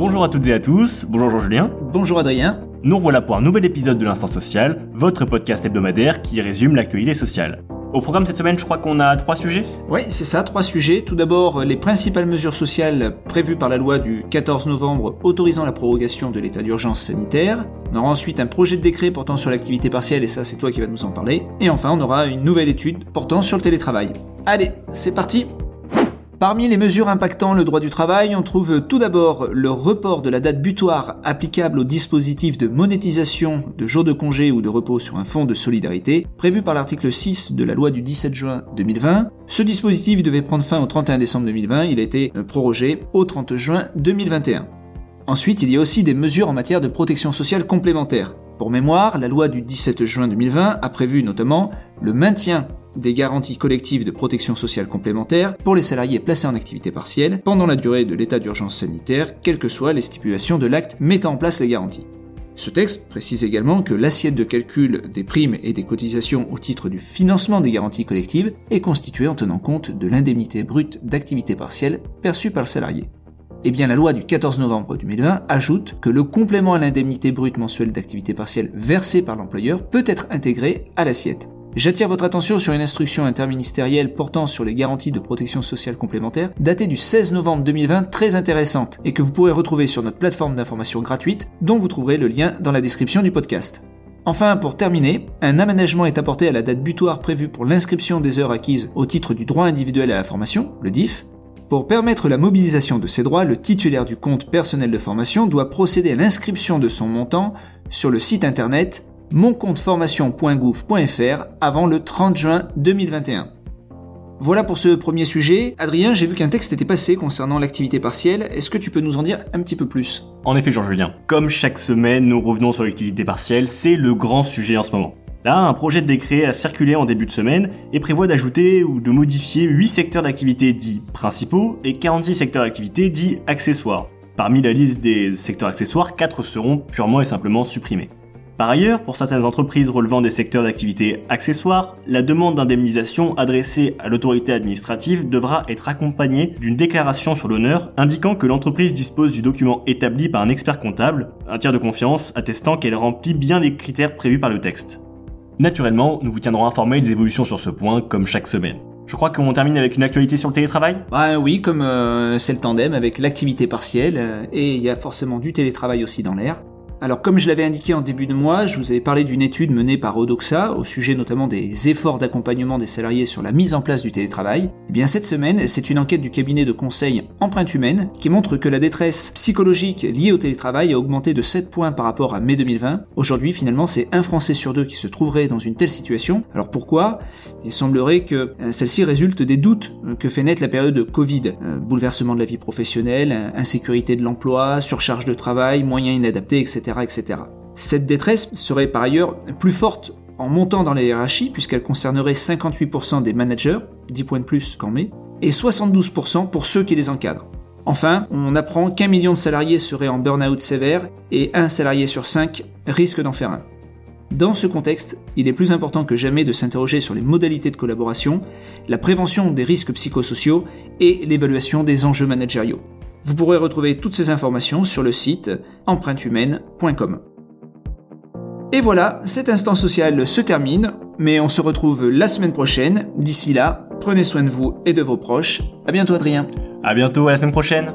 Bonjour à toutes et à tous, bonjour Jean-Julien. Bonjour Adrien. Nous revoilà pour un nouvel épisode de l'Instant Social, votre podcast hebdomadaire qui résume l'actualité sociale. Au programme cette semaine, je crois qu'on a trois sujets Oui, c'est ça, trois sujets. Tout d'abord, les principales mesures sociales prévues par la loi du 14 novembre autorisant la prorogation de l'état d'urgence sanitaire. On aura ensuite un projet de décret portant sur l'activité partielle, et ça c'est toi qui vas nous en parler. Et enfin, on aura une nouvelle étude portant sur le télétravail. Allez, c'est parti Parmi les mesures impactant le droit du travail, on trouve tout d'abord le report de la date butoir applicable au dispositif de monétisation de jours de congé ou de repos sur un fonds de solidarité, prévu par l'article 6 de la loi du 17 juin 2020. Ce dispositif devait prendre fin au 31 décembre 2020, il a été prorogé au 30 juin 2021. Ensuite, il y a aussi des mesures en matière de protection sociale complémentaire. Pour mémoire, la loi du 17 juin 2020 a prévu notamment le maintien des garanties collectives de protection sociale complémentaire pour les salariés placés en activité partielle pendant la durée de l'état d'urgence sanitaire, quelles que soient les stipulations de l'acte mettant en place les garanties. Ce texte précise également que l'assiette de calcul des primes et des cotisations au titre du financement des garanties collectives est constituée en tenant compte de l'indemnité brute d'activité partielle perçue par le salarié. Eh bien, la loi du 14 novembre 2020 ajoute que le complément à l'indemnité brute mensuelle d'activité partielle versé par l'employeur peut être intégré à l'assiette. J'attire votre attention sur une instruction interministérielle portant sur les garanties de protection sociale complémentaire datée du 16 novembre 2020 très intéressante et que vous pourrez retrouver sur notre plateforme d'information gratuite dont vous trouverez le lien dans la description du podcast. Enfin, pour terminer, un aménagement est apporté à la date butoir prévue pour l'inscription des heures acquises au titre du droit individuel à la formation, le DIF. Pour permettre la mobilisation de ces droits, le titulaire du compte personnel de formation doit procéder à l'inscription de son montant sur le site internet moncompteformation.gouv.fr avant le 30 juin 2021. Voilà pour ce premier sujet. Adrien, j'ai vu qu'un texte était passé concernant l'activité partielle. Est-ce que tu peux nous en dire un petit peu plus? En effet, Jean-Julien. Comme chaque semaine, nous revenons sur l'activité partielle. C'est le grand sujet en ce moment. Là, un projet de décret a circulé en début de semaine et prévoit d'ajouter ou de modifier 8 secteurs d'activité dits principaux et 46 secteurs d'activité dits accessoires. Parmi la liste des secteurs accessoires, 4 seront purement et simplement supprimés. Par ailleurs, pour certaines entreprises relevant des secteurs d'activité accessoires, la demande d'indemnisation adressée à l'autorité administrative devra être accompagnée d'une déclaration sur l'honneur indiquant que l'entreprise dispose du document établi par un expert comptable, un tiers de confiance attestant qu'elle remplit bien les critères prévus par le texte. Naturellement, nous vous tiendrons informés des évolutions sur ce point comme chaque semaine. Je crois qu'on termine avec une actualité sur le télétravail? Bah oui, comme euh, c'est le tandem avec l'activité partielle, euh, et il y a forcément du télétravail aussi dans l'air. Alors comme je l'avais indiqué en début de mois, je vous avais parlé d'une étude menée par Odoxa au sujet notamment des efforts d'accompagnement des salariés sur la mise en place du télétravail. Et eh bien cette semaine, c'est une enquête du cabinet de conseil Empreinte Humaine qui montre que la détresse psychologique liée au télétravail a augmenté de 7 points par rapport à mai 2020. Aujourd'hui, finalement, c'est un Français sur deux qui se trouverait dans une telle situation. Alors pourquoi? Il semblerait que euh, celle-ci résulte des doutes euh, que fait naître la période de Covid. Euh, bouleversement de la vie professionnelle, insécurité de l'emploi, surcharge de travail, moyens inadaptés, etc. Cette détresse serait par ailleurs plus forte en montant dans les hiérarchies, puisqu'elle concernerait 58% des managers, 10 points de plus qu'en mai, et 72% pour ceux qui les encadrent. Enfin, on apprend qu'un million de salariés seraient en burn-out sévère et un salarié sur cinq risque d'en faire un. Dans ce contexte, il est plus important que jamais de s'interroger sur les modalités de collaboration, la prévention des risques psychosociaux et l'évaluation des enjeux managériaux. Vous pourrez retrouver toutes ces informations sur le site empreintehumaine.com. Et voilà, cet instant social se termine, mais on se retrouve la semaine prochaine. D'ici là, prenez soin de vous et de vos proches. À bientôt Adrien. À bientôt, à la semaine prochaine.